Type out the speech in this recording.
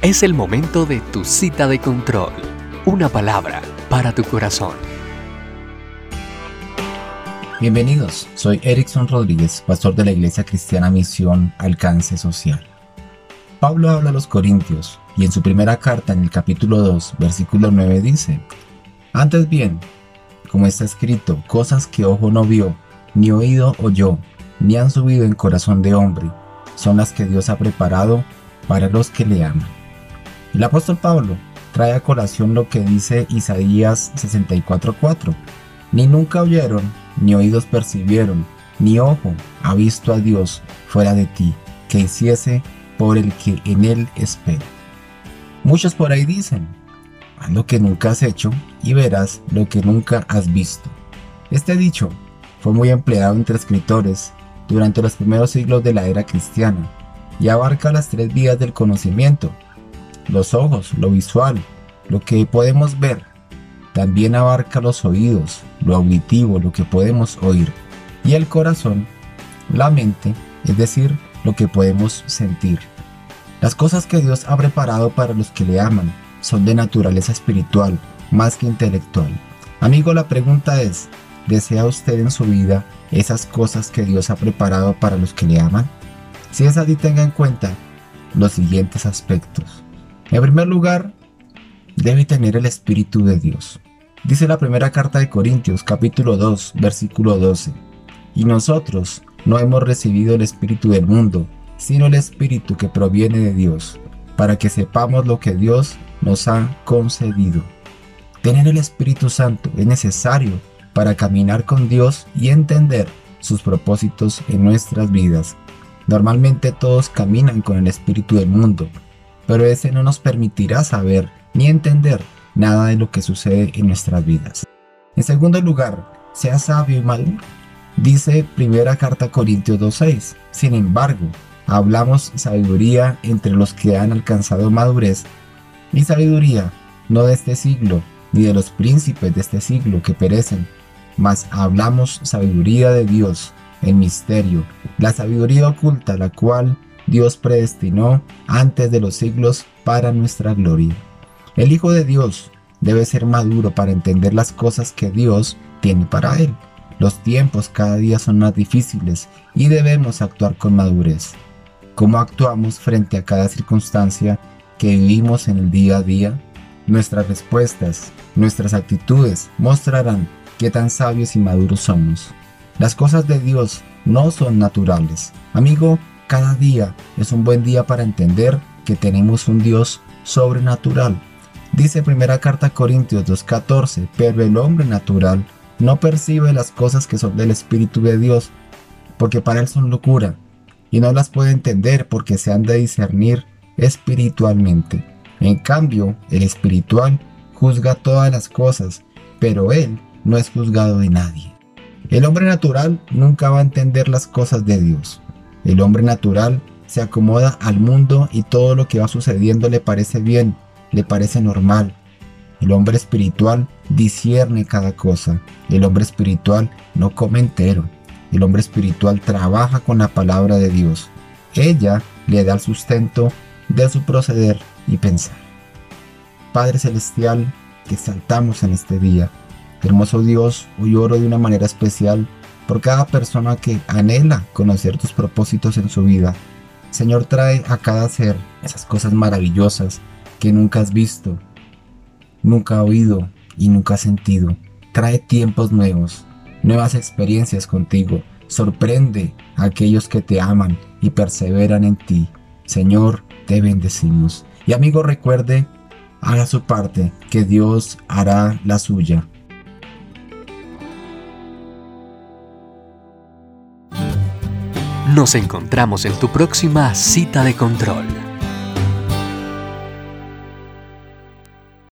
Es el momento de tu cita de control. Una palabra para tu corazón. Bienvenidos, soy Erickson Rodríguez, pastor de la Iglesia Cristiana Misión Alcance Social. Pablo habla a los Corintios y en su primera carta en el capítulo 2, versículo 9 dice, Antes bien, como está escrito, cosas que ojo no vio, ni oído oyó, ni han subido en corazón de hombre, son las que Dios ha preparado para los que le aman. El apóstol Pablo trae a colación lo que dice Isaías 64:4. Ni nunca oyeron, ni oídos percibieron, ni ojo ha visto a Dios fuera de ti, que hiciese por el que en él espera. Muchos por ahí dicen, haz lo que nunca has hecho y verás lo que nunca has visto. Este dicho fue muy empleado entre escritores durante los primeros siglos de la era cristiana y abarca las tres vías del conocimiento, los ojos, lo visual, lo que podemos ver. También abarca los oídos, lo auditivo, lo que podemos oír. Y el corazón, la mente, es decir, lo que podemos sentir. Las cosas que Dios ha preparado para los que le aman son de naturaleza espiritual, más que intelectual. Amigo, la pregunta es, ¿desea usted en su vida esas cosas que Dios ha preparado para los que le aman? Si es así, tenga en cuenta los siguientes aspectos. En primer lugar, debe tener el Espíritu de Dios. Dice la primera carta de Corintios capítulo 2 versículo 12. Y nosotros no hemos recibido el Espíritu del mundo, sino el Espíritu que proviene de Dios, para que sepamos lo que Dios nos ha concedido. Tener el Espíritu Santo es necesario para caminar con Dios y entender sus propósitos en nuestras vidas. Normalmente todos caminan con el Espíritu del mundo, pero ese no nos permitirá saber ni entender nada de lo que sucede en nuestras vidas. En segundo lugar, sea sabio y maduro. Dice primera carta Corintios 2.6. Sin embargo, hablamos sabiduría entre los que han alcanzado madurez y sabiduría no de este siglo, ni de los príncipes de este siglo que perecen, mas hablamos sabiduría de Dios, en misterio, la sabiduría oculta la cual Dios predestinó antes de los siglos para nuestra gloria. El Hijo de Dios debe ser maduro para entender las cosas que Dios tiene para él. Los tiempos cada día son más difíciles y debemos actuar con madurez. ¿Cómo actuamos frente a cada circunstancia que vivimos en el día a día? Nuestras respuestas, nuestras actitudes mostrarán qué tan sabios y maduros somos. Las cosas de Dios no son naturales. Amigo, cada día es un buen día para entender que tenemos un Dios sobrenatural. Dice primera carta Corintios 2.14, pero el hombre natural no percibe las cosas que son del Espíritu de Dios, porque para él son locura, y no las puede entender porque se han de discernir espiritualmente. En cambio, el espiritual juzga todas las cosas, pero él no es juzgado de nadie. El hombre natural nunca va a entender las cosas de Dios. El hombre natural se acomoda al mundo y todo lo que va sucediendo le parece bien, le parece normal. El hombre espiritual discierne cada cosa. El hombre espiritual no come entero. El hombre espiritual trabaja con la palabra de Dios. Ella le da el sustento de su proceder y pensar. Padre Celestial, que saltamos en este día. Hermoso Dios, hoy oro de una manera especial por cada persona que anhela conocer tus propósitos en su vida. Señor, trae a cada ser esas cosas maravillosas que nunca has visto, nunca oído y nunca sentido. Trae tiempos nuevos, nuevas experiencias contigo. Sorprende a aquellos que te aman y perseveran en ti. Señor, te bendecimos. Y amigo, recuerde, haga su parte, que Dios hará la suya. Nos encontramos en tu próxima cita de control.